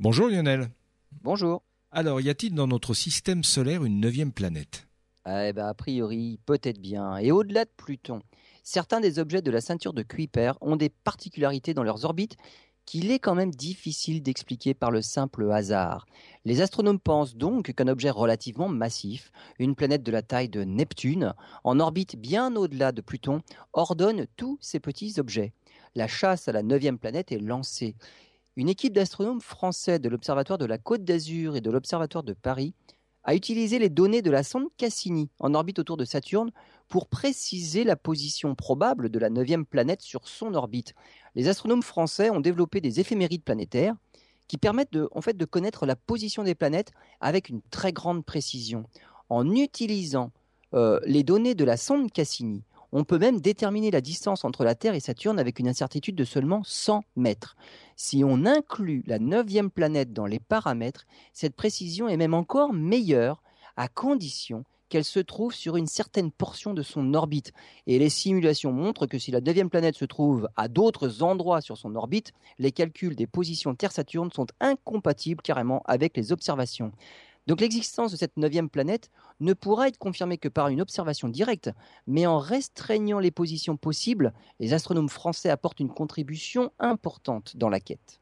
Bonjour Lionel. Bonjour. Alors, y a-t-il dans notre système solaire une neuvième planète? Eh ben, a priori, peut-être bien. Et au-delà de Pluton, certains des objets de la ceinture de Kuiper ont des particularités dans leurs orbites qu'il est quand même difficile d'expliquer par le simple hasard. Les astronomes pensent donc qu'un objet relativement massif, une planète de la taille de Neptune, en orbite bien au-delà de Pluton, ordonne tous ces petits objets. La chasse à la neuvième planète est lancée. Une équipe d'astronomes français de l'Observatoire de la Côte d'Azur et de l'Observatoire de Paris a utilisé les données de la sonde Cassini en orbite autour de Saturne pour préciser la position probable de la neuvième planète sur son orbite. Les astronomes français ont développé des éphémérides planétaires qui permettent de, en fait, de connaître la position des planètes avec une très grande précision. En utilisant euh, les données de la sonde Cassini, on peut même déterminer la distance entre la Terre et Saturne avec une incertitude de seulement 100 mètres. Si on inclut la neuvième planète dans les paramètres, cette précision est même encore meilleure à condition qu'elle se trouve sur une certaine portion de son orbite. Et les simulations montrent que si la neuvième planète se trouve à d'autres endroits sur son orbite, les calculs des positions Terre-Saturne sont incompatibles carrément avec les observations. Donc l'existence de cette neuvième planète ne pourra être confirmée que par une observation directe, mais en restreignant les positions possibles, les astronomes français apportent une contribution importante dans la quête.